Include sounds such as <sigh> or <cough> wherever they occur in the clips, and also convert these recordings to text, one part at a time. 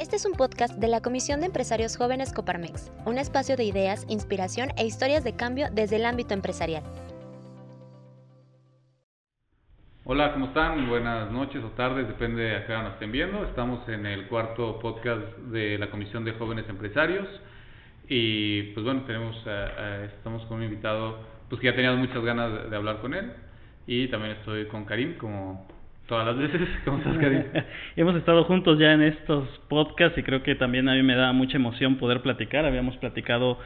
Este es un podcast de la Comisión de Empresarios Jóvenes Coparmex, un espacio de ideas, inspiración e historias de cambio desde el ámbito empresarial. Hola, ¿cómo están? Buenas noches o tardes, depende de a qué hora nos estén viendo. Estamos en el cuarto podcast de la Comisión de Jóvenes Empresarios y pues bueno, tenemos estamos con un invitado pues que ya teníamos muchas ganas de, de hablar con él y también estoy con Karim como todas las veces. <laughs> ¿Cómo estás, Karim? <laughs> Hemos estado juntos ya en estos podcasts y creo que también a mí me da mucha emoción poder platicar. Habíamos platicado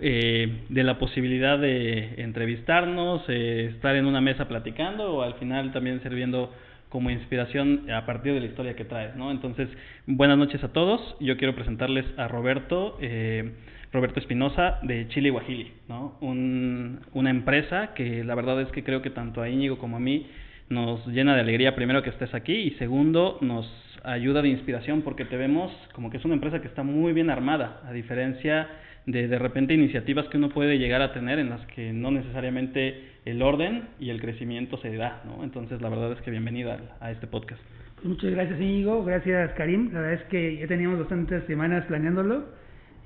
eh, de la posibilidad de entrevistarnos, eh, estar en una mesa platicando o al final también sirviendo como inspiración a partir de la historia que traes, ¿no? Entonces, buenas noches a todos. Yo quiero presentarles a Roberto, eh, Roberto Espinosa de Chile Guajili, ¿no? Un, una empresa que la verdad es que creo que tanto a Íñigo como a mí nos llena de alegría primero que estés aquí y segundo nos ayuda de inspiración porque te vemos como que es una empresa que está muy bien armada, a diferencia de de repente iniciativas que uno puede llegar a tener en las que no necesariamente el orden y el crecimiento se da, ¿no? Entonces la verdad es que bienvenida a este podcast. Pues muchas gracias Íñigo, gracias Karim, la verdad es que ya teníamos bastantes semanas planeándolo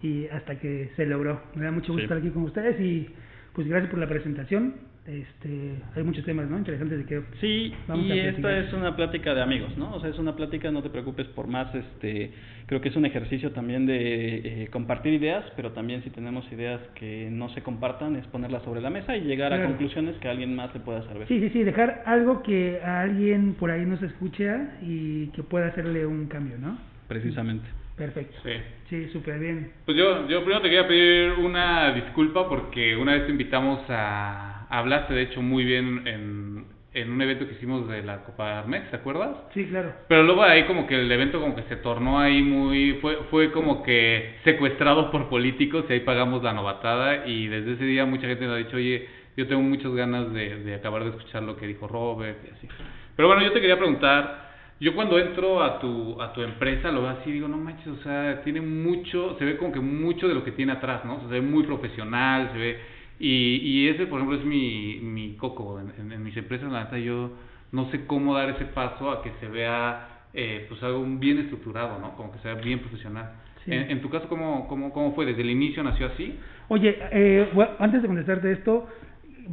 y hasta que se logró. Me da mucho gusto estar aquí con ustedes y pues gracias por la presentación este, hay muchos temas ¿no? interesantes de que sí vamos y esta es una plática de amigos no o sea es una plática no te preocupes por más este creo que es un ejercicio también de eh, compartir ideas pero también si tenemos ideas que no se compartan es ponerlas sobre la mesa y llegar a conclusiones que alguien más le pueda servir. Sí sí sí dejar algo que a alguien por ahí no se escucha y que pueda hacerle un cambio no precisamente Perfecto. Sí. Sí, súper bien. Pues yo, yo primero te quería pedir una disculpa porque una vez te invitamos a hablaste de hecho muy bien en, en un evento que hicimos de la Copa Mex, ¿te acuerdas? Sí, claro. Pero luego ahí como que el evento como que se tornó ahí muy, fue, fue como que secuestrado por políticos y ahí pagamos la novatada y desde ese día mucha gente nos ha dicho, oye, yo tengo muchas ganas de, de acabar de escuchar lo que dijo Robert y así. Pero bueno, yo te quería preguntar, yo cuando entro a tu, a tu empresa lo veo así, digo, no manches, o sea, tiene mucho, se ve como que mucho de lo que tiene atrás, ¿no? se ve muy profesional, se ve y, y ese, por ejemplo, es mi, mi coco. En, en, mis empresas, la neta, yo no sé cómo dar ese paso a que se vea eh, pues algo bien estructurado, ¿no? Como que sea bien profesional. En, en, tu caso, ¿cómo, cómo, ¿cómo fue? ¿Desde el inicio nació así? Oye, eh, bueno, antes de contestarte esto,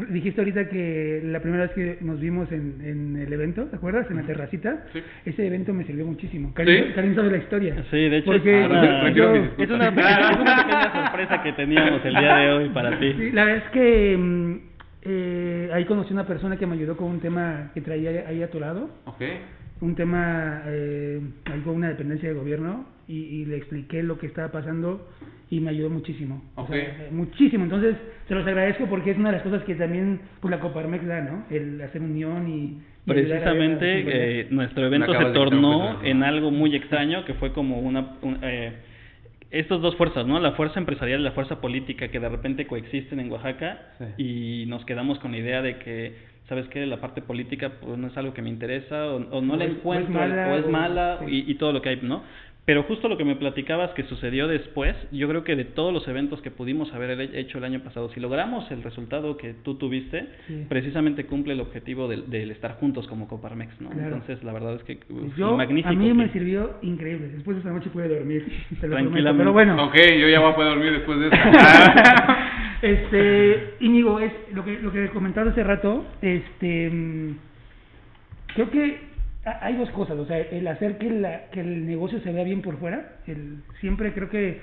dijiste ahorita que la primera vez que nos vimos en, en el evento, ¿te acuerdas? En la terracita. Sí. Ese evento me sirvió muchísimo. Karim, ¿Sí? Karim sabe la historia. Sí, de hecho Porque ahora, yo, es, una pequeña, es <laughs> una pequeña sorpresa que teníamos el día de hoy para ti. Sí, la verdad es que mm, eh, ahí conocí una persona que me ayudó con un tema que traía ahí a tu lado. Okay. Un tema, eh, algo, una dependencia de gobierno, y, y le expliqué lo que estaba pasando y me ayudó muchísimo. Okay. O sea, muchísimo. Entonces, se los agradezco porque es una de las cosas que también pues, la Coparmex da, ¿no? El hacer unión y... y Precisamente eh, nuestro evento se tornó en algo muy extraño que fue como una... Un, eh, estas dos fuerzas, ¿no? La fuerza empresarial y la fuerza política que de repente coexisten en Oaxaca sí. y nos quedamos con la idea de que, ¿sabes qué? La parte política pues no es algo que me interesa o, o no o la encuentro o es mala, o es mala o, sí. y, y, todo lo que hay, ¿no? Pero justo lo que me platicabas que sucedió después, yo creo que de todos los eventos que pudimos haber hecho el año pasado, si logramos el resultado que tú tuviste, sí. precisamente cumple el objetivo del, del, estar juntos como Coparmex, ¿no? Claro. Entonces, la verdad es que pues yo, magnífico. A mí que... me sirvió increíble. Después de esta noche pude dormir. Tranquilamente. Pero bueno. Ok, yo ya voy a poder dormir después de eso. <laughs> este, Íñigo, es lo que, lo que comentaste hace rato, este, mm, creo que hay dos cosas, o sea, el hacer que, la, que el negocio se vea bien por fuera, el, siempre creo que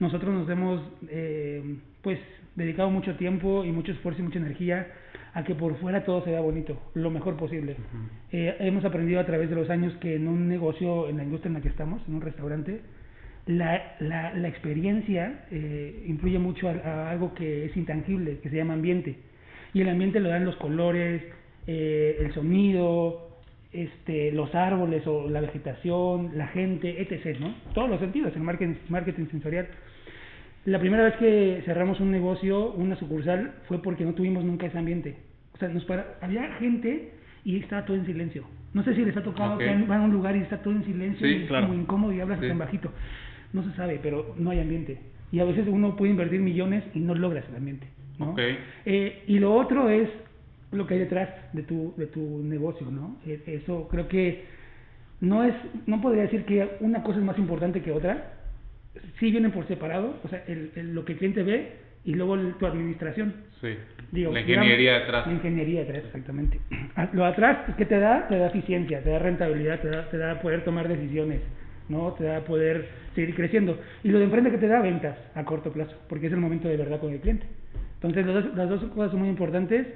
nosotros nos hemos eh, pues dedicado mucho tiempo y mucho esfuerzo y mucha energía a que por fuera todo se vea bonito, lo mejor posible. Uh -huh. eh, hemos aprendido a través de los años que en un negocio, en la industria en la que estamos, en un restaurante, la, la, la experiencia eh, influye mucho a, a, algo que es intangible, que se llama ambiente. Y el ambiente lo dan los colores, eh, el sonido, este, los árboles o la vegetación, la gente, etc. ¿no? Todos los sentidos, el marketing, marketing sensorial. La primera vez que cerramos un negocio, una sucursal, fue porque no tuvimos nunca ese ambiente. O sea, nos para... había gente y estaba todo en silencio. No sé si les ha tocado okay. que van a un lugar y está todo en silencio sí, y es claro. como incómodo y hablas sí. en bajito. No se sabe, pero no hay ambiente. Y a veces uno puede invertir millones y no logras el ambiente. ¿no? Okay. Eh, y lo otro es lo que hay detrás de tu, de tu negocio, ¿no? E, eso creo que no es, no podría decir que una cosa es más importante que otra. Sí vienen por separado, o sea, el, el- lo que el cliente ve y luego el- tu administración. Sí. Digo, la ingeniería digamos, detrás. La ingeniería detrás, exactamente. Ah, Lo atrás, ¿qué te da? Te da eficiencia, te da rentabilidad, te da, te da poder tomar decisiones, ¿no? Te da poder seguir creciendo. Y lo de enfrente que te da ventas a corto plazo, porque es el momento de verdad con el cliente. Entonces, los dos- las dos cosas son muy importantes.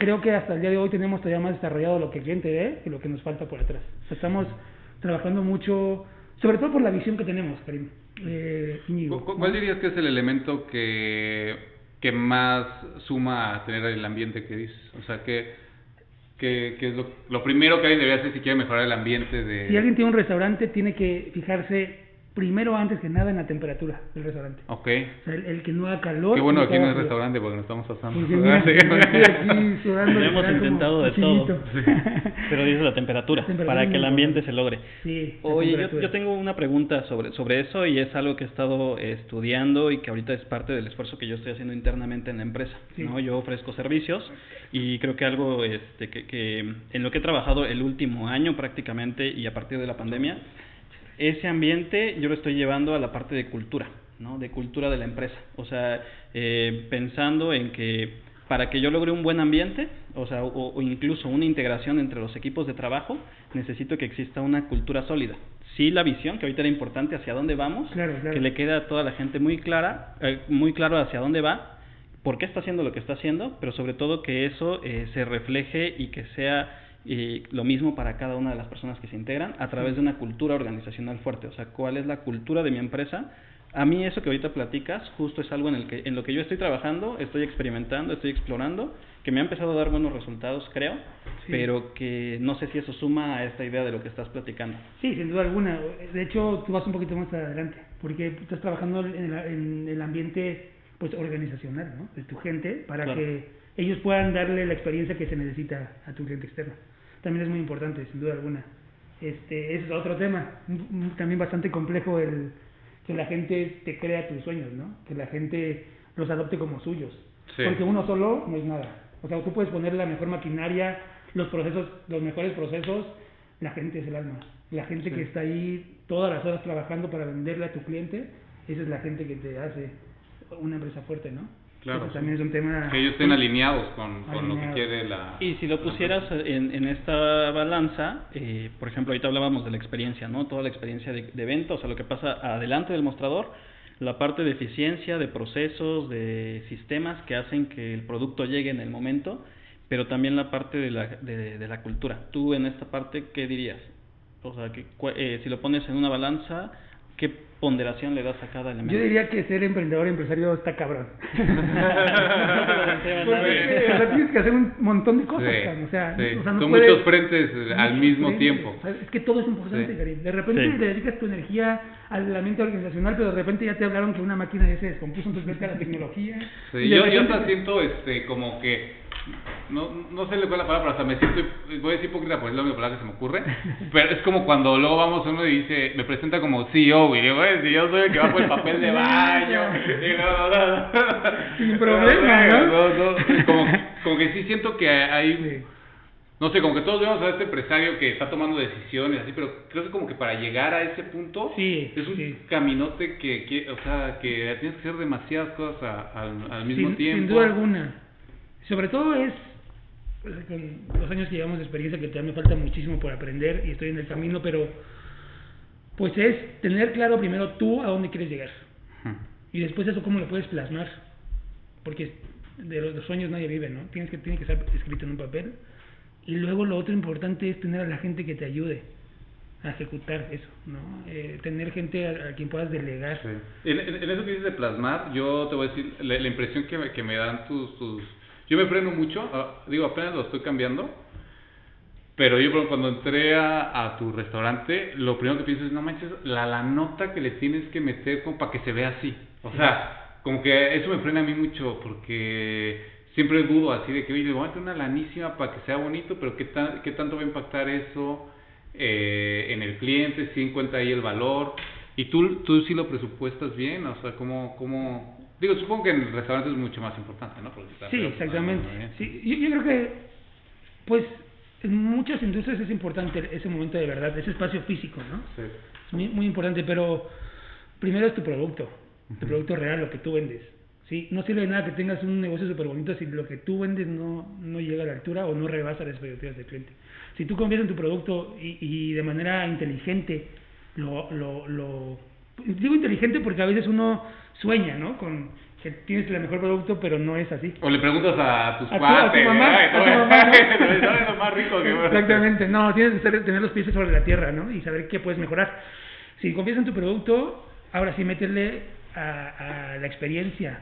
Creo que hasta el día de hoy tenemos todavía más desarrollado lo que el cliente ve que lo que nos falta por atrás. O sea, estamos trabajando mucho, sobre todo por la visión que tenemos, Karim. Eh, Íñigo, ¿Cu- cu- ¿no? ¿Cuál dirías que es el elemento que, que más suma a tener el ambiente que dices? O sea, que, que, que es lo, lo primero que alguien debería hacer si quiere mejorar el ambiente de... Si alguien tiene un restaurante, tiene que fijarse primero, antes que nada, en la temperatura del restaurante. Ok. O sea, el, el que no haga calor. Qué bueno aquí en el restaurante porque nos estamos asando. Pues sí, mira, <laughs> Sí. aquí sudando, Hemos intentado de todo. <laughs> Pero dice la temperatura, La temperatura para que el ambiente se logre. Sí, Oye, yo, yo tengo una pregunta sobre, sobre eso y es algo que he estado estudiando y que ahorita es parte del esfuerzo que yo estoy haciendo internamente en la empresa. Sí. ¿no? Yo ofrezco servicios y creo que algo este, que, que en lo que he trabajado el último año prácticamente y a partir de la pandemia, ese ambiente yo lo estoy llevando a la parte de cultura, ¿no? De cultura de la empresa. O sea, eh, pensando en que para que yo logre un buen ambiente, o sea, o, o incluso una integración entre los equipos de trabajo, necesito que exista una cultura sólida. Sí, la visión, que ahorita era importante hacia dónde vamos, Claro, claro. que le quede a toda la gente muy clara, eh, muy claro hacia dónde va, por qué está haciendo lo que está haciendo, pero sobre todo que eso eh, se refleje y que sea eh, lo mismo para cada una de las personas que se integran a través de una cultura organizacional fuerte. O sea, cuál es la cultura de mi empresa. A mí eso que ahorita platicas justo es algo en, el que, en lo que yo estoy trabajando, estoy experimentando, estoy explorando, que me ha empezado a dar buenos resultados, creo, Sí. pero que no sé si eso suma a esta idea de lo que estás platicando. Sí, sin duda alguna. De hecho, tú vas un poquito más adelante, porque estás trabajando en el, en el ambiente pues organizacional, ¿no? De tu gente, para Claro. que ellos puedan darle la experiencia que se necesita a tu cliente externo. También es muy importante, sin duda alguna. Este, ese es otro tema, m- m- también bastante complejo el que la gente te crea tus sueños, ¿no? Que la gente los adopte como suyos. Sí. Porque uno solo no es nada. O sea, tú puedes poner la mejor maquinaria, los procesos, los mejores procesos, la gente es el alma. La gente que está ahí todas las horas trabajando para venderle a tu cliente, esa es la gente que te hace una empresa fuerte, ¿no? Claro, Eso también es un tema... Que ellos estén alineados con, con lo que quiere la... Y si lo pusieras en, en esta balanza, eh, por ejemplo, ahorita hablábamos de la experiencia, ¿no? Toda la experiencia de, de venta, o sea, lo que pasa adelante del mostrador, la parte de eficiencia, de procesos, de sistemas que hacen que el producto llegue en el momento, pero también la parte de la, de, de la cultura. Tú en esta parte, ¿qué dirías? O sea, que, cua- eh, si lo pones en una balanza, ¿qué ponderación le das a cada elemento? Yo diría que ser emprendedor y empresario está cabrón. <laughs> Que, o sea, tienes que hacer un montón de cosas, Sí, cabrón, o sea, sí. o sea, no Son puedes- muchos frentes al mismo frentes, tiempo. o sea, es que todo es importante, Sí. De repente Sí. le dedicas tu energía al ambiente organizacional, pero de repente ya te hablaron que una máquina ya se descompuso, entonces vete a la tecnología. Sí, y yo, yo repente- hasta siento este, como que, no, no sé cuál es la palabra, hasta me siento, voy a decir hipócrita porque es la única palabra que se me ocurre, pero es como cuando luego vamos uno y dice, me presenta como CEO, y digo, "Güey, si yo soy el que va por el papel de baño, <laughs> y no, no, no, no. Sin problema, Pero, ¿no? no, no, Como, como que sí siento que hay, no sé, como que todos vemos a este empresario que está tomando decisiones, así, pero creo que como que para llegar a ese punto Sí, es un sí. caminote que, que, o sea, que tienes que hacer demasiadas cosas a- al, al mismo sin, tiempo. Sin duda alguna. Sobre todo es pues, con los años que llevamos de experiencia que todavía me falta muchísimo por aprender y estoy en el camino, pero pues es tener claro primero tú a dónde quieres llegar y después eso cómo lo puedes plasmar, porque de los, los sueños nadie vive, ¿no? Tienes que tiene que estar escrito en un papel y luego lo otro importante es tener a la gente que te ayude a ejecutar eso, ¿no? Eh, tener gente a, a quien puedas delegar. En, en- en eso que dices de plasmar, yo te voy a decir, la, la impresión que me, que me dan tus, tus... Yo me freno mucho, digo, apenas lo estoy cambiando, pero yo cuando entré a, a tu restaurante, lo primero que pienso es, no manches, la, la nota que le tienes que meter como para que se vea así. O sea, como que eso me frena a mí mucho, porque siempre dudo así de que, oye, le voy a meter una lanísima para que sea bonito, pero ¿qué, tan, qué tanto va a impactar eso eh, en el cliente? Si encuentra ahí el valor. ¿Y tú, tú sí lo presupuestas bien? O sea, ¿cómo, cómo...? Digo, supongo que en el restaurante es mucho más importante, ¿no? Porque Sí, exactamente. Sí, yo, yo creo que, pues, en muchas industrias es importante ese momento de verdad, ese espacio físico, ¿no? Sí. Es muy, muy importante, pero primero es tu producto, tu producto real, lo que tú vendes. ¿sí? No sirve de nada que tengas un negocio súper bonito si lo que tú vendes no, no llega a la altura o no rebasa las expectativas del cliente. Si tú confías en tu producto y, y de manera inteligente lo, lo, lo... Digo inteligente porque a veces uno sueña, ¿no? Con que tienes el mejor producto, pero no es así. O le preguntas a tus A tu- a tu cuates, mamá, ay, a tu mamá, ¿no? <laughs> ¿sabes lo más rico que Exactamente, no, tienes que ser- tener los pies sobre la tierra, ¿no? Y saber qué puedes mejorar. Si confías en tu producto, ahora sí métele a, a la experiencia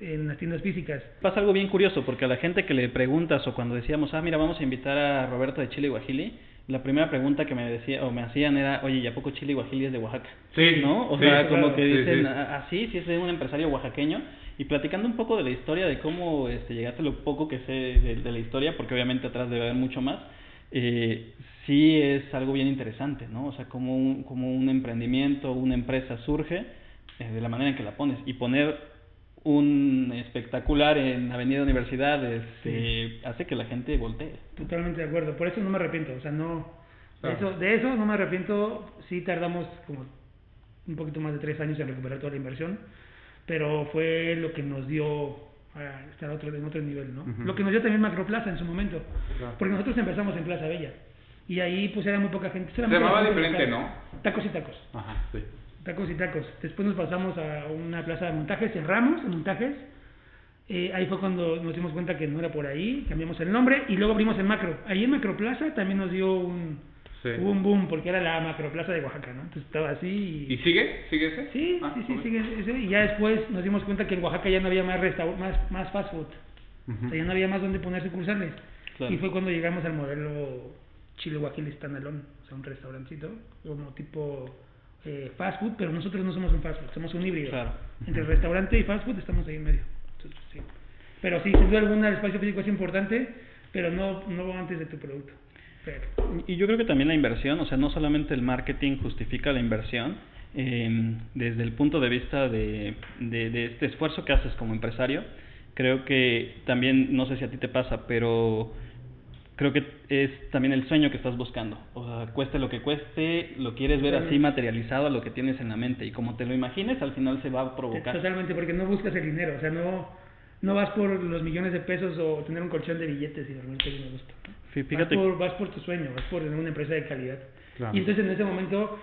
en las tiendas físicas. Pasa algo bien curioso, porque a la gente que le preguntas o cuando decíamos, ah, mira, vamos a invitar a Roberto de Chile y Guajili, la primera pregunta que me decía o me hacían era, oye, ¿y a poco Chile y Guajili es de Oaxaca? Sí, ¿No? O sí, sea, claro, como que dicen, sí. ah, sí, sí es un empresario oaxaqueño. Y platicando un poco de la historia, de cómo este, llegaste lo poco que sé de, de la historia, porque obviamente atrás debe haber mucho más, eh, sí es algo bien interesante, ¿no? O sea, como un, como un emprendimiento, una empresa surge eh, de la manera en que la pones. Y poner un espectacular en Avenida Universidad este, hace que la gente voltee. Totalmente de acuerdo, por eso no me arrepiento, o sea, no... De, Claro. eso, de eso no me arrepiento, sí tardamos como un poquito más de tres años en recuperar toda la inversión, pero fue lo que nos dio a estar otro, en otro nivel, ¿no? Ujú. Lo que nos dio también Macroplaza en su momento, Claro. porque nosotros empezamos en Plaza Bella, y ahí pues era muy poca gente. Se llamaba diferente, local. Tacos y tacos. Ajá, sí. Tacos y tacos. Después nos pasamos a una plaza de montajes, cerramos en montajes. Eh, ahí fue cuando nos dimos cuenta que no era por ahí, cambiamos el nombre y luego abrimos el macro. Ahí en Macroplaza también nos dio un, Sí. un boom porque era la Macroplaza de Oaxaca, ¿no? Entonces estaba así y... ¿Y sigue? ¿Sigue ese? Sí, Ah, sí, sí, sigue ese. Y ya después nos dimos cuenta que en Oaxaca ya no había más, restaur más, más fast food. Ujú. O sea, ya no había más donde poner sucursales. Claro. Y fue cuando llegamos al modelo Chile Guajil Standalone, o sea, un restaurancito, como tipo eh, fast food, pero nosotros no somos un fast food, somos un híbrido. Claro. Entre restaurante y fast food estamos ahí en medio. Entonces, sí. Pero sí, sin duda alguna el espacio físico es importante, pero no, no antes de tu producto. Pero, Y yo creo que también la inversión, o sea, no solamente el marketing justifica la inversión, eh, desde el punto de vista de, de, de este esfuerzo que haces como empresario, creo que también, no sé si a ti te pasa, pero creo que es también el sueño que estás buscando. O sea, cueste lo que cueste, lo quieres ver así materializado a lo que tienes en la mente. Y como te lo imagines, al final se va a provocar. Totalmente, porque no buscas el dinero, o sea, no, no vas por los millones de pesos o tener un colchón de billetes y dormirte bien a gusto. ¿no? Fí- Fíjate, Vas, por, vas por tu sueño, vas por tener una empresa de calidad. Claro. Y entonces en ese momento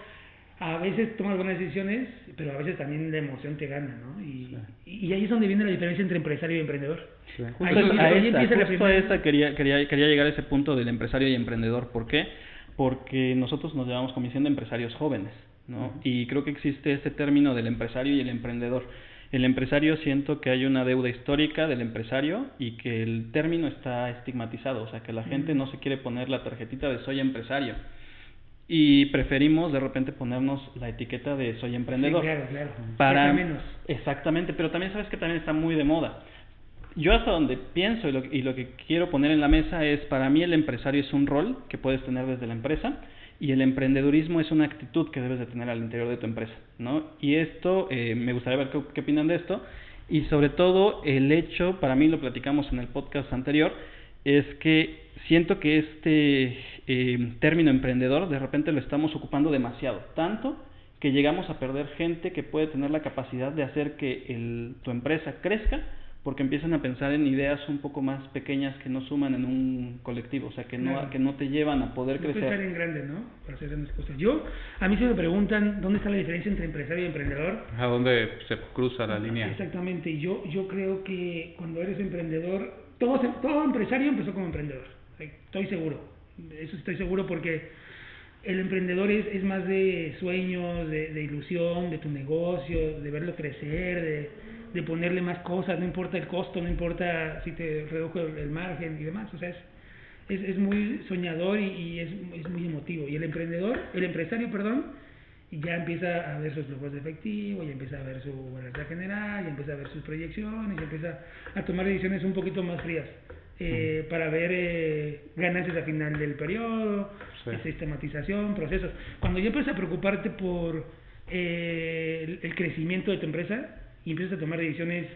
a veces tomas buenas decisiones, pero a veces también la emoción te gana, ¿no? Y, y ahí es donde viene la diferencia entre empresario y emprendedor. Sí. Justo Ahí a ahí empieza la a quería, quería, quería llegar a ese punto del empresario y emprendedor. ¿Por qué? Porque nosotros nos llamamos Comisión de Empresarios Jóvenes, ¿no? Y creo que existe este término del empresario y el emprendedor. El empresario siento que hay una deuda histórica del empresario y que el término está estigmatizado, o sea, que la gente no se quiere poner la tarjetita de soy empresario. Y preferimos de repente ponernos la etiqueta de soy emprendedor Sí, claro, claro. para menos. exactamente pero también sabes que también está muy de moda yo hasta donde pienso y lo, y lo que quiero poner en la mesa es para mí el empresario es un rol que puedes tener desde la empresa y el emprendedurismo es una actitud que debes de tener al interior de tu empresa no y esto eh, me gustaría ver qué, qué opinan de esto y sobre todo el hecho para mí lo platicamos en el podcast anterior es que siento que este eh, término emprendedor de repente lo estamos ocupando demasiado, tanto que llegamos a perder gente que puede tener la capacidad de hacer que el, tu empresa crezca porque empiezan a pensar en ideas un poco más pequeñas que no suman en un colectivo, o sea, que no, Claro. que no te llevan a poder No pensar crecer. en grande, ¿no? Para hacer grandes cosas. Yo, a mí se me preguntan dónde está la diferencia entre empresario y emprendedor. ¿A dónde se cruza la línea? Exactamente, y yo, yo creo que cuando eres emprendedor, todo, todo empresario empezó como emprendedor, estoy seguro, eso estoy seguro porque el emprendedor es, es más de sueños, de, de ilusión, de tu negocio, de verlo crecer, de, de ponerle más cosas, no importa el costo, no importa si te redujo el, margen y demás, o sea, es, es, es muy soñador y, y es, es muy emotivo. Y el emprendedor, el empresario, perdón, ya empieza a ver sus flujos de efectivo, ya empieza a ver su balanza general, ya empieza a ver sus proyecciones, ya empieza a tomar decisiones un poquito más frías eh, para ver eh, ganancias al final del periodo, Sí. sistematización, procesos. Cuando ya empiezas a preocuparte por eh, el, el crecimiento de tu empresa y empiezas a tomar decisiones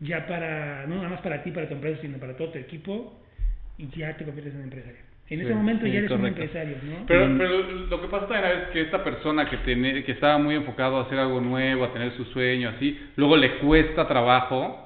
ya para, no nada más para ti, para tu empresa, sino para todo tu equipo, y ya te conviertes en empresario. En Sí, ese momento sí, ya eres un correcto. empresario, ¿no? Pero, Mm. pero lo que pasa también es que esta persona que, tiene, que estaba muy enfocado a hacer algo nuevo, a tener su sueño, así, luego le cuesta trabajo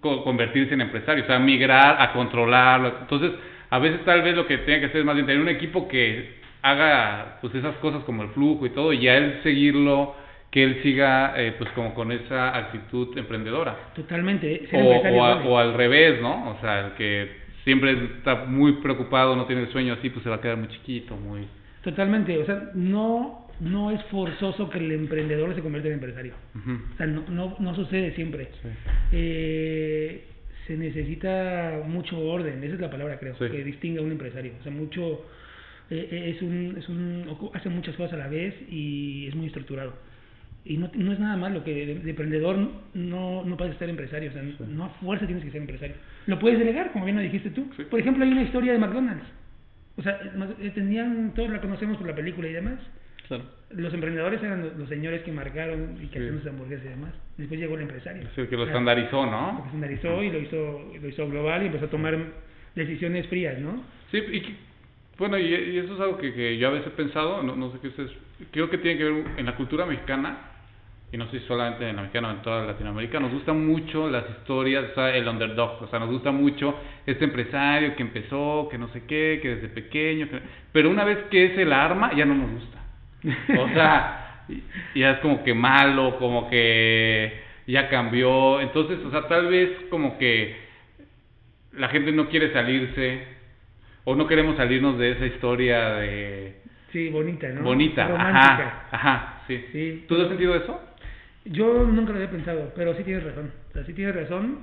convertirse en empresario, o sea, migrar a controlarlo. Entonces, a veces tal vez lo que tiene que hacer es más bien tener un equipo que haga pues esas cosas como el flujo y todo, y ya él seguirlo, que él siga eh, pues como con esa actitud emprendedora. Totalmente. ¿eh? O, o, a- o al revés, ¿no? O sea, el que siempre está muy preocupado, no tiene el sueño así, pues se va a quedar muy chiquito, muy... Totalmente. O sea, no, no es forzoso que el emprendedor se convierta en empresario. O sea, no, no, no sucede siempre. Sí. Eh, se necesita mucho orden, esa es la palabra creo, Sí. que distingue a un empresario. O sea, mucho, eh, eh, es un, es un, hace muchas cosas a la vez y es muy estructurado. Y no, no es nada malo que de, de emprendedor no, no puedes ser empresario, o sea, no a fuerza tienes que ser empresario. Lo puedes delegar, como bien lo dijiste tú. Por ejemplo, hay una historia de McDonald's. O sea, tenían, todos la conocemos por la película y demás. Claro. Los emprendedores eran los, señores que marcaron y que Sí. hacían sus hamburguesas y demás. Después llegó el empresario. Es el que lo estandarizó, lo ¿no? estandarizó y lo hizo, lo hizo global y empezó a tomar decisiones frías, ¿no? Sí, y que- bueno, y, y eso es algo que, que yo a veces he pensado, no, no sé qué ustedes, creo que tiene que ver en la cultura mexicana, y no sé si solamente en la mexicana en toda Latinoamérica, nos gustan mucho las historias, o sea, el underdog, o sea, nos gusta mucho este empresario que empezó, que no sé qué, que desde pequeño, que- pero una vez que es el arma, ya no nos gusta. <laughs> O sea, ya es como que malo, como que ya cambió. Entonces, o sea, tal vez como que la gente no quiere salirse o no queremos salirnos de esa historia de Sí, bonita, ¿no? bonita. Romántica. Ajá, ajá, sí. Sí. ¿Tú has sentido eso? Yo nunca lo había pensado, pero sí tienes razón. O sea, sí tienes razón.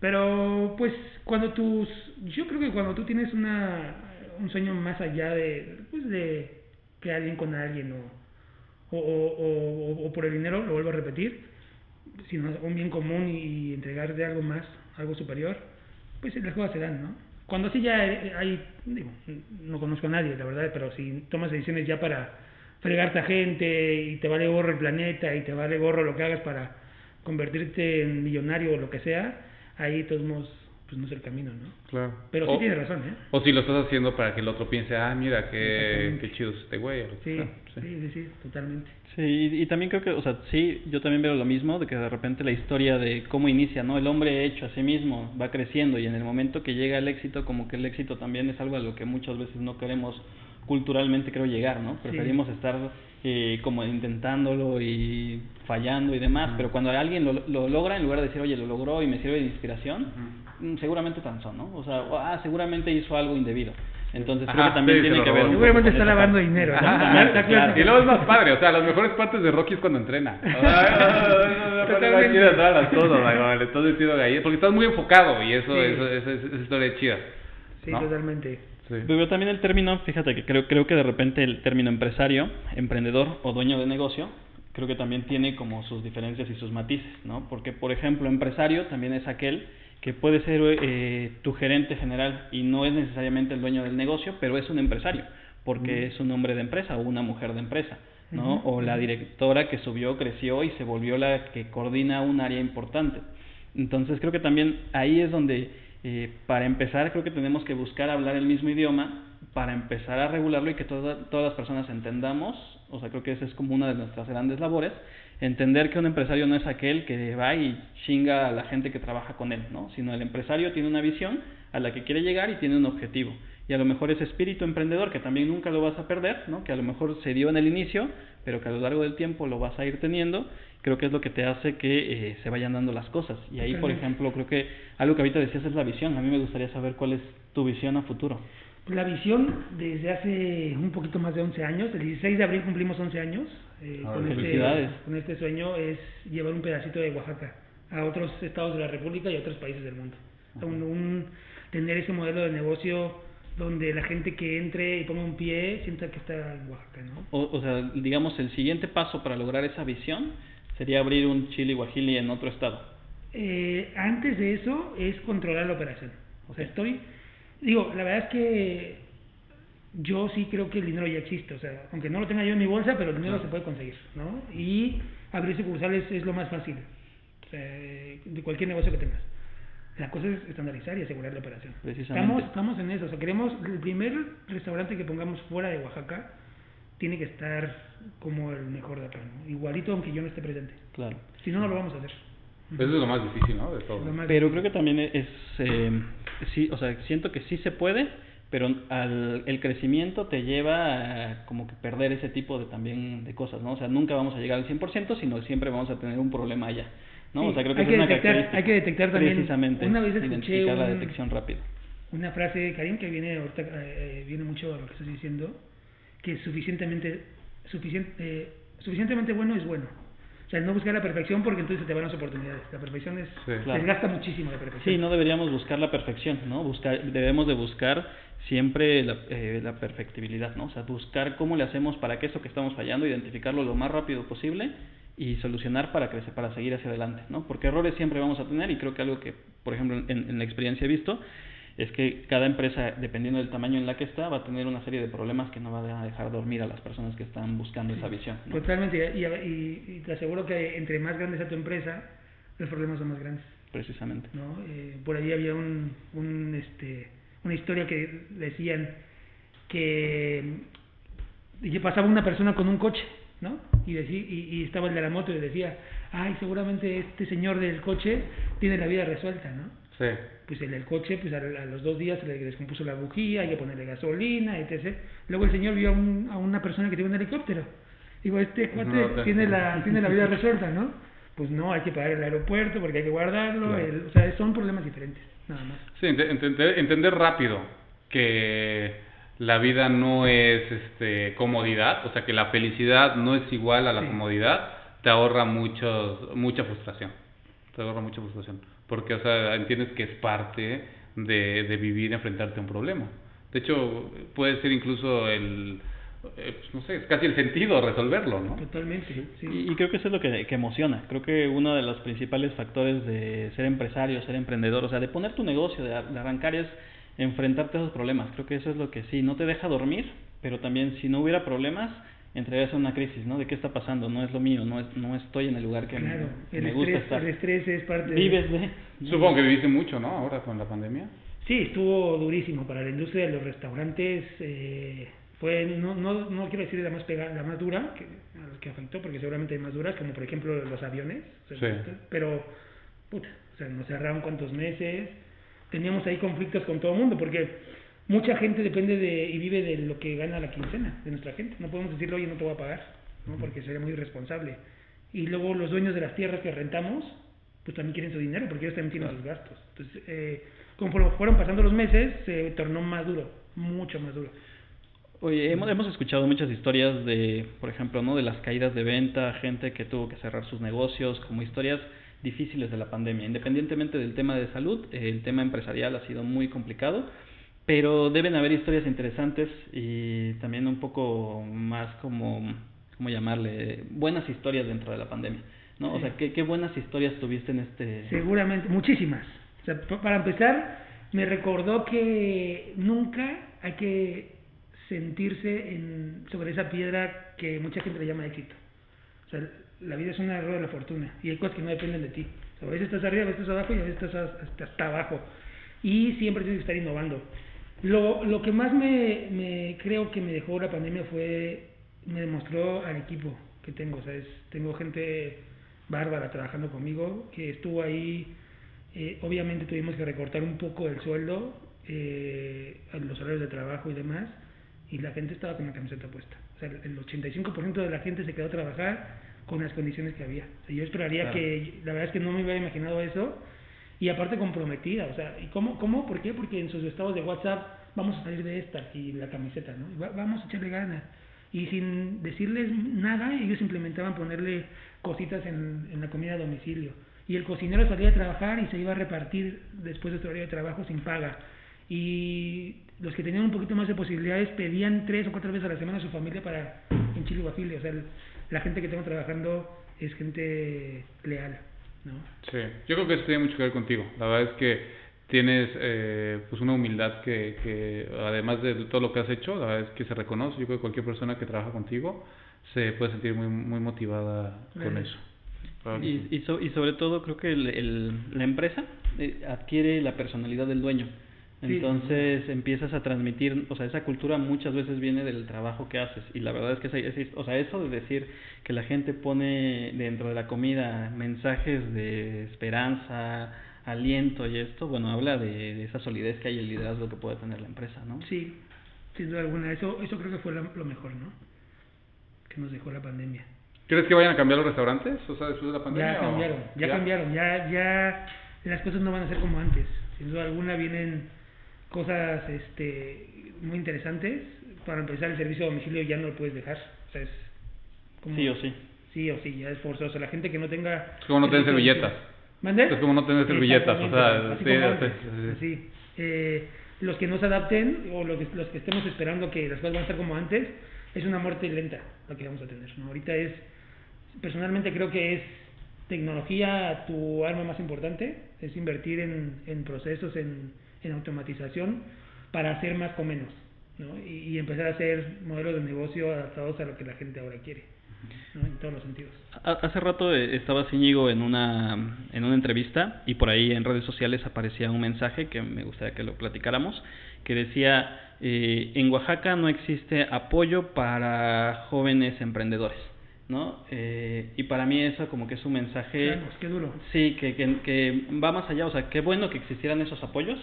Pero, pues, cuando tus... Yo creo que cuando tú tienes una un sueño más allá de, pues, de que alguien con alguien o, o, o, o- por el dinero, lo vuelvo a repetir, sino un bien común y, entregarte algo más, algo superior, pues las cosas se dan, ¿no? Cuando sí ya hay, digo, no conozco a nadie, la verdad, pero si tomas decisiones ya para fregarte a gente y te vale gorro el planeta y te vale gorro lo que hagas para convertirte en millonario o lo que sea, ahí de todos modos, pues no es el camino, ¿no? Claro. Pero sí o, tienes razón, ¿eh? O si lo estás haciendo para que el otro piense, ah, mira, qué, qué chido es este güey. o lo que Sí, sea. sí, sí, sí, totalmente. Sí, y, y también creo que, o sea, sí, yo también veo lo mismo, de que de repente la historia de cómo inicia, ¿no? El hombre hecho a sí mismo va creciendo y en el momento que llega el éxito, como que el éxito también es algo a lo que muchas veces no queremos culturalmente, creo, llegar, ¿no? Preferimos estar eh, como intentándolo y fallando y demás, pero cuando alguien lo, lo logra, en lugar de decir, oye, lo logró y me sirve de inspiración, seguramente cansó, ¿no? O sea, ah, seguramente hizo algo indebido. Entonces creo que también sí, tiene que ver... Seguramente está lavando parte. dinero, ¿no? Ajá, claro. Y luego es más padre, o sea, las mejores partes de Rocky es cuando entrena. Le estás metido galleta, porque estás muy enfocado y eso, Sí. eso, eso, esa historia es chida. Sí, ¿no? totalmente. Sí. Pero también el término, fíjate que creo, creo que de repente el término empresario, emprendedor o dueño de negocio, creo que también tiene como sus diferencias y sus matices, ¿no? Porque, por ejemplo, empresario también es aquel que puede ser eh, tu gerente general y no es necesariamente el dueño del negocio, pero es un empresario, porque es un hombre de empresa o una mujer de empresa, ¿no? O la directora que subió, creció y se volvió la que coordina un área importante. Entonces creo que también ahí es donde, eh, para empezar, creo que tenemos que buscar hablar el mismo idioma para empezar a regularlo y que toda- todas las personas entendamos, o sea, creo que esa es como una de nuestras grandes labores, entender que un empresario no es aquel que va y chinga a la gente que trabaja con él, ¿no? Sino el empresario tiene una visión a la que quiere llegar y tiene un objetivo. Y a lo mejor ese espíritu emprendedor que también nunca lo vas a perder, ¿no? Que a lo mejor se dio en el inicio, pero que a lo largo del tiempo lo vas a ir teniendo, creo que es lo que te hace que eh, se vayan dando las cosas. Y ahí, por ejemplo, creo que algo que ahorita decías es la visión. A mí me gustaría saber cuál es tu visión a futuro. La visión desde hace un poquito más de 11 años, el 16 de abril cumplimos 11 años, eh, Ah, con, este, con este sueño es llevar un pedacito de Oaxaca a otros estados de la República y a otros países del mundo. Un- un- tener ese modelo de negocio donde la gente que entre y ponga un pie sienta que está en Oaxaca, ¿no? O, o sea, digamos, el siguiente paso para lograr esa visión sería abrir un chili guajili en otro estado. Eh, antes de eso es controlar la operación. O sea, estoy, digo, la verdad es que yo sí creo que el dinero ya existe, o sea, aunque no lo tenga yo en mi bolsa, pero el dinero se puede conseguir, ¿no? Y abrir sucursales es lo más fácil, o sea, de cualquier negocio que tengas. La cosa es estandarizar y asegurar la operación. Precisamente. Estamos, estamos en eso. O sea, queremos el primer restaurante que pongamos fuera de Oaxaca tiene que estar como el mejor de acá, ¿no? Igualito aunque yo no esté presente. Claro. Si no, no lo vamos a hacer. Eso es lo más difícil, ¿no? De todo. Lo más Pero creo que también es, eh, sí, o sea, siento que sí se puede, pero al, el crecimiento te lleva a como que perder ese tipo de también de cosas, ¿no? O sea, nunca vamos a llegar al 100%, sino siempre vamos a tener un problema allá, ¿no? o sea, creo que hay esa que es una detectar- característica. hay que detectar también- Precisamente, una vez escuché identificar la un- detección rápida. Una frase de Karim que viene ahorita, eh, viene mucho a lo que estás diciendo, que suficientemente, suficiente, eh, suficientemente bueno es bueno. O sea, no buscar la perfección porque entonces te van las oportunidades. La perfección es, Sí. Claro. desgasta muchísimo la perfección. Sí, no deberíamos buscar la perfección, ¿no? Buscar, debemos de buscar siempre la, eh, la perfectibilidad, ¿no? O sea, buscar cómo le hacemos para que eso que estamos fallando, identificarlo lo más rápido posible y solucionar para crecer, para seguir hacia adelante, ¿no? Porque errores siempre vamos a tener y creo que algo que, por ejemplo, en, en la experiencia he visto es que cada empresa, dependiendo del tamaño en la que está, va a tener una serie de problemas que no va a dejar dormir a las personas que están buscando esa visión, ¿no? Totalmente. Y, y- y te aseguro que entre más grande sea tu empresa, los problemas son más grandes. Precisamente. ¿no? Eh, por ahí había un, un, este, una historia que decían que pasaba una persona con un coche, ¿no? Y, decí- y, y estaba el de la moto y decía, ay, seguramente este señor del coche tiene la vida resuelta, ¿no? Sí. Pues el del coche, pues a, los dos días se le descompuso la bujía, hay que ponerle gasolina, etc. Luego el señor vio a, un- a una persona que tiene un helicóptero. Digo, este cuate No, tiene, la, tiene la vida <laughs> resuelta, ¿no? Pues no, hay que pagar el aeropuerto porque hay que guardarlo. Claro. el- o sea, son problemas diferentes, nada más. Sí, ente- entender, entender rápido que la vida no es este, comodidad, o sea, que la felicidad no es igual a la Sí. comodidad, te ahorra muchos, mucha frustración. Te ahorra mucha frustración. Porque, o sea, entiendes que es parte de, de vivir, enfrentarte a un problema. De hecho, puede ser incluso el, eh, pues, no sé, es casi el sentido resolverlo, ¿no? Totalmente, sí. Y, y creo que eso es lo que, que emociona. Creo que uno de los principales factores de ser empresario, ser emprendedor, o sea, de poner tu negocio, de arrancar es enfrentarte a esos problemas. Creo que eso es lo que sí, no te deja dormir, pero también si no hubiera problemas, entrarías en una crisis, ¿no? ¿De qué está pasando? No es lo mío, no, es, no estoy en el lugar que, me- Claro, que el me gusta estrés, estar. el estrés es parte de... Vives de... Supongo que viviste mucho, ¿no? Ahora con la pandemia. Sí, estuvo durísimo para la industria de los restaurantes. eh, fue, no, no, no quiero decir la más pega, la más dura que, a los que afectó, porque seguramente hay más duras, como por ejemplo los aviones. o sea, Sí. Pero, puta, o sea, nos cerraron cuántos meses. Teníamos ahí conflictos con todo el mundo, porque mucha gente depende de y vive de lo que gana la quincena de nuestra gente. No podemos decirle, oye, no te voy a pagar, ¿no? porque sería muy irresponsable. Y luego los dueños de las tierras que rentamos, pues también quieren su dinero, porque ellos también tienen Claro. sus gastos. Entonces, eh, conforme fueron pasando los meses, se tornó más duro, mucho más duro. Oye, hemos, hemos escuchado muchas historias de, por ejemplo, ¿no? De las caídas de venta, gente que tuvo que cerrar sus negocios, como historias difíciles de la pandemia. Independientemente del tema de salud, eh, el tema empresarial ha sido muy complicado, pero deben haber historias interesantes y también un poco más como, ¿cómo llamarle? Buenas historias dentro de la pandemia, ¿no? O sea, ¿qué, qué buenas historias tuviste en este... Seguramente, muchísimas. O sea, pa- para empezar, me recordó que nunca hay que sentirse en, sobre esa piedra que mucha gente le llama éxito. O sea, la vida es una rueda de la fortuna y hay cosas que no dependen de ti. O sea, a veces estás arriba, a veces estás abajo y a veces estás hasta, hasta abajo. Y siempre tienes que estar innovando. Lo, lo que más me, me creo que me dejó la pandemia fue, me demostró al equipo que tengo. O sea, es- tengo gente bárbara trabajando conmigo que estuvo ahí. eh, obviamente tuvimos que recortar un poco el sueldo, eh, los horarios de trabajo y demás, y la gente estaba con la camiseta puesta. O sea, el 85% de la gente se quedó a trabajar con las condiciones que había. O sea, yo esperaría Claro. que, la verdad es que no me hubiera imaginado eso, y aparte comprometida, o sea, ¿y cómo, cómo? ¿Por qué? Porque en sus estados de WhatsApp vamos a salir de esta y la camiseta, ¿no? Vamos a echarle ganas. Y sin decirles nada, ellos implementaban ponerle cositas en, la comida a domicilio. Y el cocinero salía a trabajar y se iba a repartir después de su horario de trabajo sin paga. Y los que tenían un poquito más de posibilidades pedían tres o cuatro veces a la semana a su familia para en Chile Guafile. O sea, la gente que tengo trabajando es gente leal, ¿no? Sí, yo creo que eso tiene mucho que ver contigo. La verdad es que tienes eh, pues una humildad que, que además de todo lo que has hecho, la verdad es que se reconoce. Yo creo que cualquier persona que trabaja contigo se puede sentir muy muy motivada con eso. Y, y, so- y sobre todo creo que el- el- la empresa eh, adquiere la personalidad del dueño. Entonces empiezas a transmitir, o sea, esa cultura muchas veces viene del trabajo que haces y la verdad es que es, o sea, eso de decir que la gente pone dentro de la comida mensajes de esperanza, aliento y esto, bueno, habla de, esa solidez que hay y el liderazgo que puede tener la empresa, ¿no? Sí, sin duda alguna, eso, eso creo que fue lo mejor, ¿no? Que nos dejó la pandemia. ¿Crees que vayan a cambiar los restaurantes? O sea, después de la pandemia. Ya cambiaron, ya, cambiaron, ya, ya las cosas no van a ser como antes. Sin duda alguna vienen cosas este, muy interesantes. Para empezar, el servicio de domicilio ya no lo puedes dejar. O sea, es como, sí o sí. Sí o sí, ya es forzoso. La gente que no tenga. Es como no tener servilletas. ¿Mande? Es como no tener servilletas. O sea, sí, sí. Eh, los que no se adapten o los que, los que estemos esperando que las cosas van a ser como antes, es una muerte lenta la que vamos a tener. ¿no? Ahorita es personalmente creo que es tecnología tu arma más importante, es invertir en, en procesos, en, en, automatización para hacer más con menos ¿no? y, empezar a hacer modelos de negocio adaptados a lo que la gente ahora quiere. ¿no? en todos los sentidos. Hace rato eh, estaba Íñigo en una, en una entrevista y por ahí en redes sociales aparecía un mensaje que me gustaría que lo platicáramos, que decía, eh, en Oaxaca no existe apoyo para jóvenes emprendedores. ¿no? Eh, y para mí eso como que es un mensaje... qué duro. Sí, que, que, que, va más allá, o sea, qué bueno que existieran esos apoyos,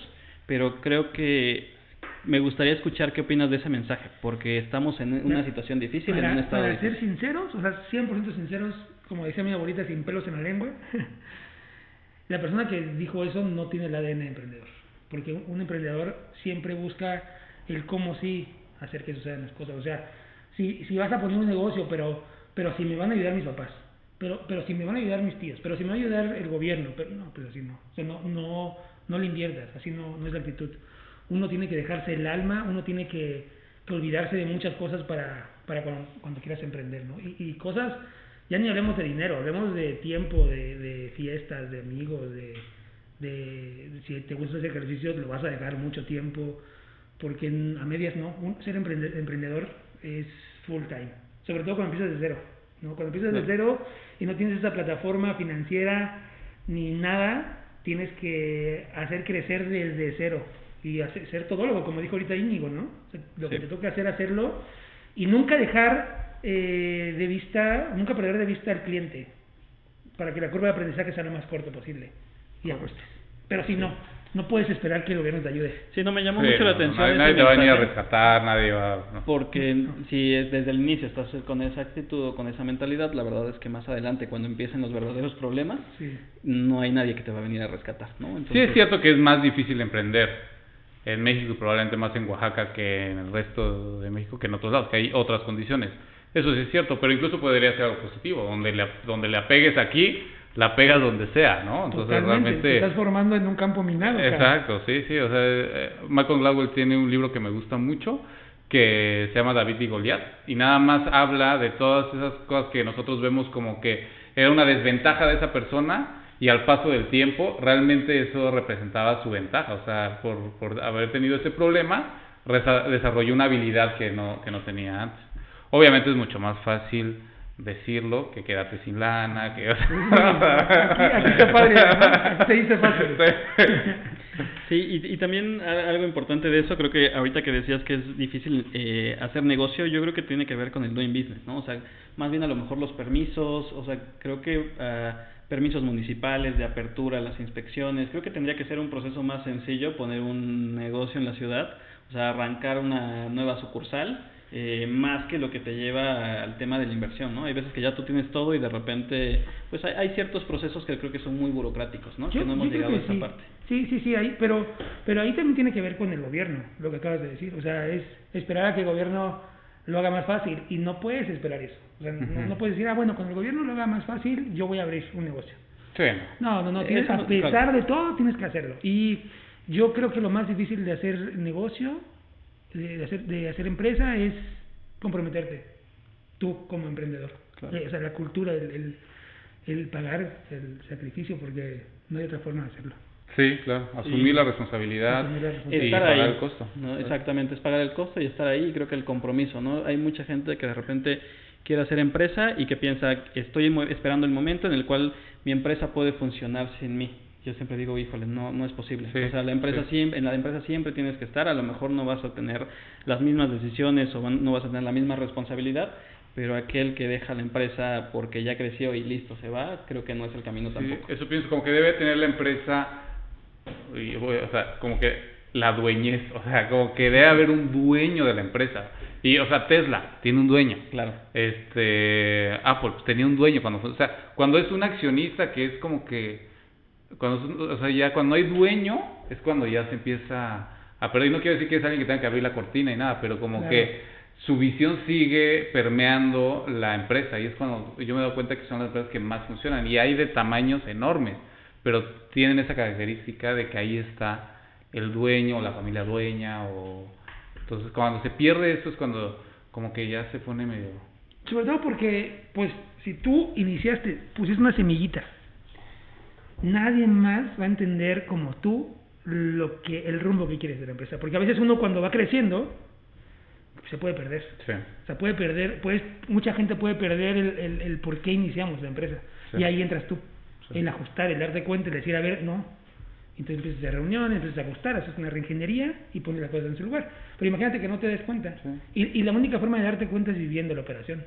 pero creo que me gustaría escuchar qué opinas de ese mensaje, porque estamos en una situación difícil, para, en un estado Para ser sinceros, o sea, 100% sinceros, como decía mi abuelita, sin pelos en la lengua, <laughs> la persona que dijo eso no tiene el ADN emprendedor, porque un emprendedor siempre busca el cómo sí hacer que sucedan las cosas, o sea, si, si vas a poner un negocio, pero pero si me van a ayudar mis papás, pero, pero si me van a ayudar mis tíos, pero si me va a ayudar el gobierno, pero no, pues así no, o sea, no, no, no le inviertas, así no, no es la actitud. Uno tiene que dejarse el alma, uno tiene que, que olvidarse de muchas cosas para, para cuando, cuando quieras emprender, ¿no? Y, y, cosas, ya ni hablemos de dinero, hablemos de tiempo, de, de fiestas, de amigos, de, de, si te gusta ese ejercicio, lo vas a dejar mucho tiempo, porque a medias no, ser emprendedor es full time sobre todo cuando empiezas de cero. ¿no? Cuando empiezas de cero y no tienes esa plataforma financiera ni nada, tienes que hacer crecer desde cero y hacer, ser todólogo, como dijo ahorita Íñigo, ¿no? lo que te toca hacer, hacerlo y nunca dejar eh, de vista, nunca perder de vista al cliente para que la curva de aprendizaje sea lo más corto posible y apuestes. Pero si no, no puedes esperar que el gobierno te ayude. Sí, no me llamó mucho la atención. Nadie, te va a venir a rescatar, nadie va. Porque si desde el inicio estás con esa actitud o con esa mentalidad, la verdad es que más adelante, cuando empiecen los verdaderos problemas, no hay nadie que te va a venir a rescatar. ¿no? Sí, es cierto que es más difícil emprender en México y probablemente más en Oaxaca que en el resto de México que en otros lados, que hay otras condiciones. Eso sí es cierto, pero incluso podría ser algo positivo, donde le, donde le apegues aquí la pegas donde sea, ¿no? Entonces realmente... Te estás formando en un campo minado. Exacto, sí, sí. O sea, eh, Malcolm Gladwell tiene un libro que me gusta mucho que se llama David y Goliat y nada más habla de todas esas cosas que nosotros vemos como que era una desventaja de esa persona y al paso del tiempo realmente eso representaba su ventaja, o sea, por, por haber tenido ese problema desarrolló una habilidad que no, que no tenía antes. Obviamente es mucho más fácil decirlo, que quédate sin lana, que... Sí, <laughs> y, y, también algo importante de eso, creo que ahorita que decías que es difícil eh, hacer negocio, yo creo que tiene que ver con el doing business, ¿no? O sea, más bien a lo mejor los permisos, o sea, creo que uh, permisos municipales de apertura, las inspecciones, creo que tendría que ser un proceso más sencillo poner un negocio en la ciudad, o sea, arrancar una nueva sucursal eh, más que lo que te lleva al tema de la inversión, ¿no? Hay veces que ya tú tienes todo y de repente, pues hay, hay ciertos procesos que creo que son muy burocráticos, ¿no? que no hemos llegado a esa sí. parte. Sí, sí, sí, ahí, pero, pero ahí también tiene que ver con el gobierno, lo que acabas de decir. O sea, es esperar a que el gobierno lo haga más fácil y no puedes esperar eso. O sea, no, puedes decir, ah, bueno, cuando el gobierno lo haga más fácil, yo voy a abrir un negocio. Sí. No, no, no, tienes, a pesar de todo, tienes que hacerlo. Y yo creo que lo más difícil de hacer negocio, de hacer, de hacer empresa, es comprometerte, tú como emprendedor. Eh, o sea, la cultura, el, el, el, pagar el sacrificio, porque no hay otra forma de hacerlo. Sí, claro, asumir, la, responsabilidad y pagar el costo. ¿no? Exactamente, es pagar el costo y estar ahí, y creo que el compromiso, ¿no? Hay mucha gente que de repente quiere hacer empresa y que piensa, estoy esperando el momento en el cual mi empresa puede funcionar sin mí. Yo siempre digo, híjole, no, no es posible. Sí, o sea, la empresa sí. siempre, en la empresa siempre tienes que estar, a lo mejor no vas a tener las mismas decisiones o van- no vas a tener la misma responsabilidad, pero aquel que deja la empresa porque ya creció y listo, se va, creo que no es el camino Sí, tampoco. eso pienso como que debe tener la empresa, y o sea, como que la dueñez, o sea, como que debe haber un dueño de la empresa. Y, o sea, Tesla tiene un dueño. Claro. Este, Apple pues, tenía un dueño cuando o sea, cuando es un accionista que es como que, cuando, o sea, ya cuando hay dueño es cuando ya se empieza a perder. Y no quiero decir que es alguien que tenga que abrir la cortina y nada, pero como Claro. que su visión sigue permeando la empresa y es cuando yo me doy cuenta que son las empresas que más funcionan y hay de tamaños enormes, pero tienen esa característica de que ahí está el dueño o la familia dueña o entonces cuando se pierde eso es cuando como que ya se pone medio Sobre todo porque, pues, si tú iniciaste, pusiste una semillita, nadie más va a entender como tú lo que el rumbo que quieres de la empresa. Porque a veces uno cuando va creciendo se puede perder. sí. O sea, puede perder, pues, mucha gente puede perder el, el, el por qué iniciamos la empresa. Sí. Y ahí entras tú, Sí. el ajustar, el darte cuenta, el decir, a ver, no. Entonces empiezas a hacer reuniones, empiezas a ajustar, haces una reingeniería y pones las cosas en su lugar. Pero imagínate que no te des cuenta. Y la única forma de darte cuenta es viviendo la operación.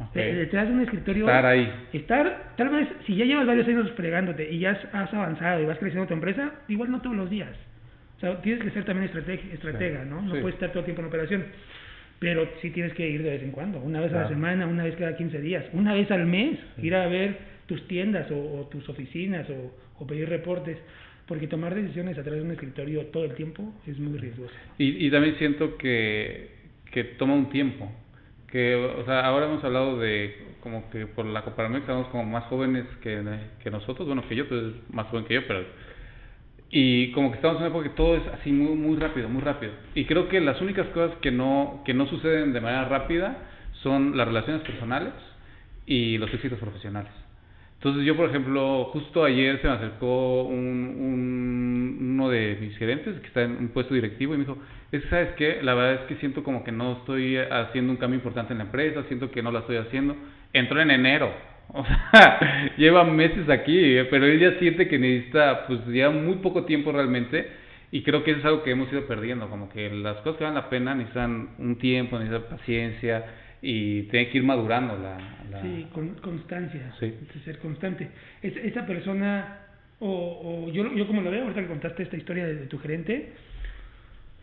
Ok. De- Detrás de un escritorio. Estar ahí. Estar, tal vez, si ya llevas varios años fregándote y ya has, avanzado y vas creciendo tu empresa, igual no todos los días. O sea, tienes que ser también estrateg- estratega, Sí. ¿no? No Sí. puedes estar todo el tiempo en operación. Pero sí tienes que ir de vez en cuando, una vez a la semana, una vez cada 15 días, una vez al mes, ir a ver tus tiendas o, o tus oficinas o, o pedir reportes, porque tomar decisiones a través de un escritorio todo el tiempo es muy riesgoso. Y, y también siento que, que toma un tiempo. Que, o sea, ahora hemos hablado de como que por la Coparmex estamos como más jóvenes que, que nosotros, bueno, que yo, eres más joven que yo, pero... Y como que estamos en una época que todo es así muy, muy rápido, muy rápido. Y creo que las únicas cosas que no, que no suceden de manera rápida son las relaciones personales y los éxitos profesionales. Entonces yo, por ejemplo, justo ayer se me acercó un, un- uno de mis gerentes que está en un puesto directivo y me dijo, es que, ¿sabes qué? La verdad es que siento como que no estoy haciendo un cambio importante en la empresa, siento que no la estoy haciendo. Entró en enero, <laughs> o sea, lleva meses aquí, pero él ya siente que necesita, pues lleva muy poco tiempo realmente y creo que eso es algo que hemos ido perdiendo, como que las cosas que valen la pena necesitan un tiempo, necesitan paciencia y tiene que ir madurando la... la- Sí, con, constancia, Sí. ser constante. Es, esa persona, o, o yo, yo como lo veo, ahorita que contaste esta historia de, de tu gerente,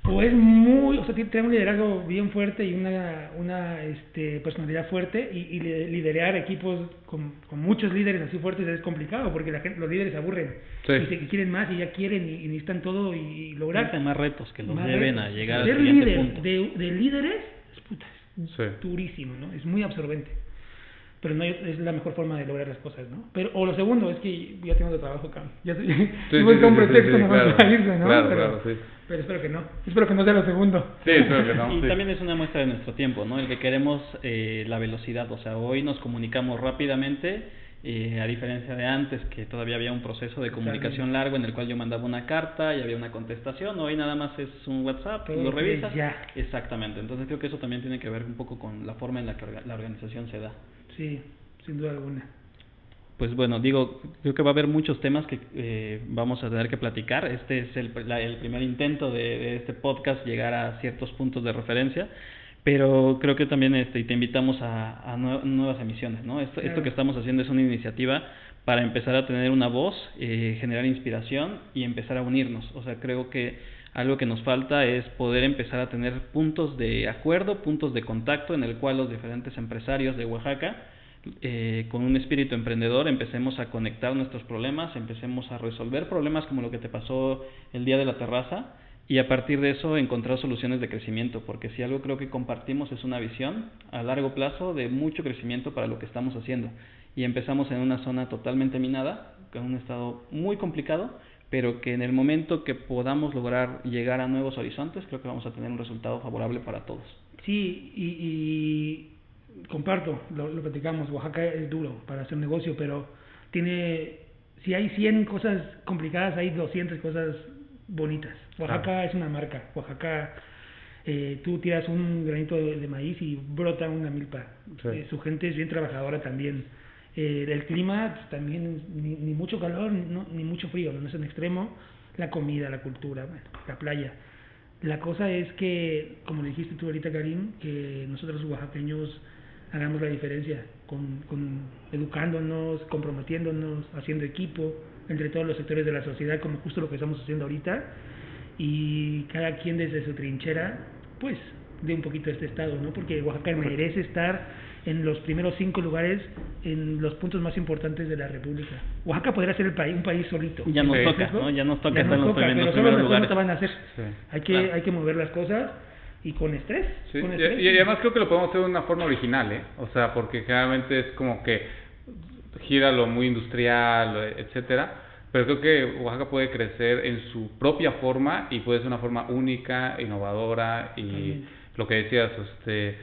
o es muy, o sea, tiene, un liderazgo bien fuerte y una, una este, personalidad fuerte, y, y li- liderar equipos con, con muchos líderes así fuertes es complicado, porque la gente, los líderes se aburren, Sí. y se quieren más, y ya quieren, y, y necesitan todo, y, y lograr. Necesitan más retos que los Más lleven retos. a llegar al Ser siguiente líder punto. De, de líderes, es puta, es Sí. durísimo, ¿no? Es muy absorbente. Pero no es la mejor forma de lograr las cosas, ¿no? Pero, o lo segundo es que ya tengo otro trabajo acá. <laughs> Ya soy, Sí, sí, sí, busca un sí, sí, pretexto sí, claro. para irse, ¿no? Claro, pero, claro, sí. pero espero que no. Espero que no sea lo segundo. Sí, espero que no. y sí. también es una muestra de nuestro tiempo, ¿no? El que queremos eh, la velocidad, o sea, hoy nos comunicamos rápidamente, eh, a diferencia de antes, que todavía había un proceso de comunicación largo en el cual yo mandaba una carta y había una contestación, hoy nada más es un WhatsApp, lo revisas. ya. Exactamente, entonces creo que eso también tiene que ver un poco con la forma en la que la organización se da. Sí, sin duda alguna. Pues bueno, digo, creo que va a haber muchos temas que eh, vamos a tener que platicar. Este es el, la- el primer intento de, de este podcast, llegar a ciertos puntos de referencia, pero creo que también este, te invitamos a, a nue- nuevas emisiones. ¿no? Esto, esto que estamos haciendo es una iniciativa para empezar a tener una voz, eh, generar inspiración y empezar a unirnos. O sea, creo que algo que nos falta es poder empezar a tener puntos de acuerdo, puntos de contacto en el cual los diferentes empresarios de Oaxaca eh, con un espíritu emprendedor empecemos a conectar nuestros problemas, empecemos a resolver problemas como lo que te pasó el día de la terraza y a partir de eso encontrar soluciones de crecimiento, porque si algo creo que compartimos es una visión a largo plazo de mucho crecimiento para lo que estamos haciendo. Y empezamos en una zona totalmente minada, con un estado muy complicado, pero que en el momento que podamos lograr llegar a nuevos horizontes, creo que vamos a tener un resultado favorable para todos. Sí, y, y comparto, lo, lo platicamos, Oaxaca es duro para hacer negocio, pero tiene, si hay 100 cosas complicadas, hay 200 cosas bonitas. Oaxaca Claro. es una marca, Oaxaca, eh, tú tiras un granito de, de maíz y brota una milpa. Sí. Eh, su gente es bien trabajadora también. Eh, el clima pues, también, ni, ni mucho calor no- ni mucho frío, no es en extremo. La comida, la cultura, bueno, la playa. La cosa es que, como dijiste tú ahorita, Karim, que nosotros oaxaqueños hagamos la diferencia, con, con educándonos, comprometiéndonos, haciendo equipo entre todos los sectores de la sociedad, como justo lo que estamos haciendo ahorita, y cada quien desde su trinchera, pues, de un poquito a este estado, ¿no? Porque Oaxaca merece estar en los primeros cinco lugares en los puntos más importantes de la República. Oaxaca podría ser el país, un país solito. Ya nos Sí. toca, ¿no? Ya nos toca Ya estar nos los, toca, en los pero primeros lugares. no te van a hacer. Sí. Hay que, Claro. hay que mover las cosas y con estrés. Sí, con y, estrés. y además creo que lo podemos hacer de una forma original, ¿eh? O sea, porque generalmente es como que gira lo muy industrial, o etcétera, pero creo que Oaxaca puede crecer en su propia forma y puede ser una forma única, innovadora y lo que decías, este,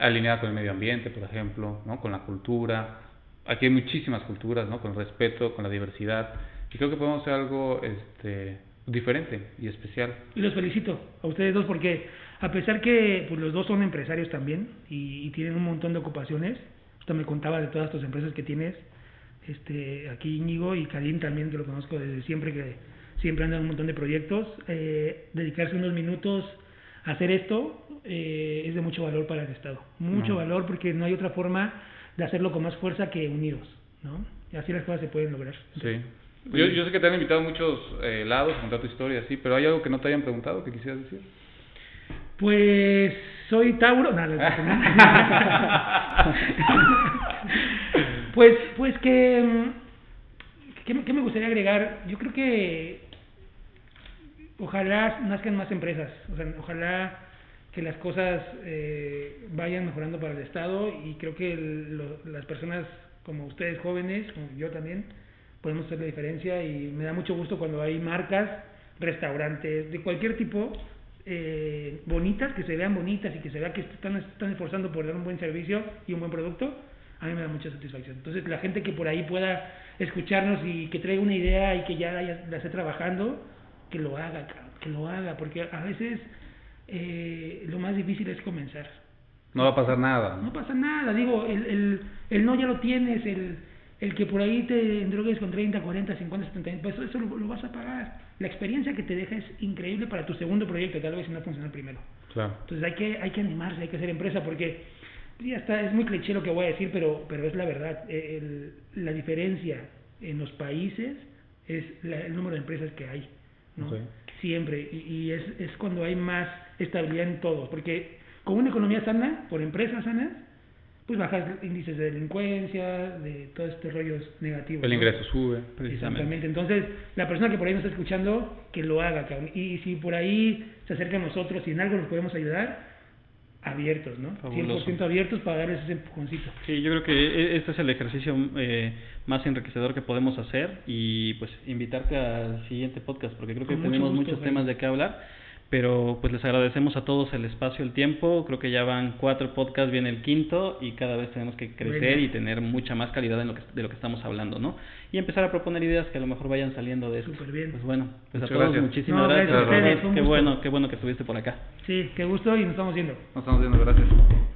alineada con el medio ambiente, por ejemplo, ¿no? Con la cultura. Aquí hay muchísimas culturas, ¿no? Con el respeto, con la diversidad. Y creo que podemos hacer algo, este, diferente y especial. Y los felicito a ustedes dos porque a pesar que pues, los dos son empresarios también y, y tienen un montón de ocupaciones, usted me contaba de todas tus empresas que tienes, este, aquí Íñigo y Karim también que lo conozco desde siempre que siempre andan un montón de proyectos, eh, dedicarse unos minutos a hacer esto eh, es de mucho valor para el Estado, mucho No. valor porque no hay otra forma de hacerlo con más fuerza que unidos, ¿no? Y así las cosas se pueden lograr. Sí. Yo, yo sé que te han invitado a muchos eh, lados a contar tu historia, sí, pero ¿hay algo que no te hayan preguntado que quisieras decir? Pues soy Tauro. No, no, <laughs> pues, pues que, mm, ¿qué, me- qué me gustaría agregar? Yo creo que ojalá nazcan más empresas. O sea, ojalá que las cosas eh, vayan mejorando para el Estado y creo que el- las personas como ustedes jóvenes, como yo también, podemos hacer la diferencia y me da mucho gusto cuando hay marcas, restaurantes, de cualquier tipo, eh, bonitas, que se vean bonitas y que se vea que están, están esforzando por dar un buen servicio y un buen producto, a mí me da mucha satisfacción. Entonces, la gente que por ahí pueda escucharnos y que traiga una idea y que ya la, la esté trabajando, que lo haga, que lo haga, porque a veces eh, lo más difícil es comenzar. No va a pasar nada. No pasa nada, digo, el, el, el no ya lo tienes, el, el que por ahí te endrogues con 30, 40, 50, 70 mil pesos, eso lo, lo vas a pagar. La experiencia que te deja es increíble para tu segundo proyecto, tal vez si no funciona el primero. Claro. Entonces hay que, hay que animarse, hay que hacer empresa, porque ya está, es muy cliché lo que voy a decir, pero, pero es la verdad. El- la diferencia en los países es la- el número de empresas que hay, Siempre, y, y es, es cuando hay más estabilidad en todos, porque con una economía sana, por empresas sanas, pues bajas índices de delincuencia, de todos estos rollos negativos. El ¿no? ingreso sube. Precisamente. Exactamente. Entonces, la persona que por ahí nos está escuchando, que lo haga, cabrón. Y si por ahí se acerca a nosotros y en algo nos podemos ayudar, abiertos, ¿no? Fabuloso. 100% abiertos para darles ese empujoncito. Sí, yo creo que e- este es el ejercicio eh, más enriquecedor que podemos hacer y pues invitarte al siguiente podcast porque creo que Con mucho tenemos gusto, muchos temas de qué hablar, pero pues les agradecemos a todos el espacio, el tiempo, creo que ya van cuatro podcasts, viene el quinto y cada vez tenemos que crecer y tener mucha más calidad en lo que, de lo que estamos hablando, ¿no? Y empezar a proponer ideas que a lo mejor vayan saliendo de esto. Súper bien. Pues bueno, pues a todos gracias. muchísimas No, gracias. gracias Qué gusto. bueno, qué bueno que estuviste por acá. Sí, qué gusto y nos estamos viendo. Nos estamos viendo, gracias.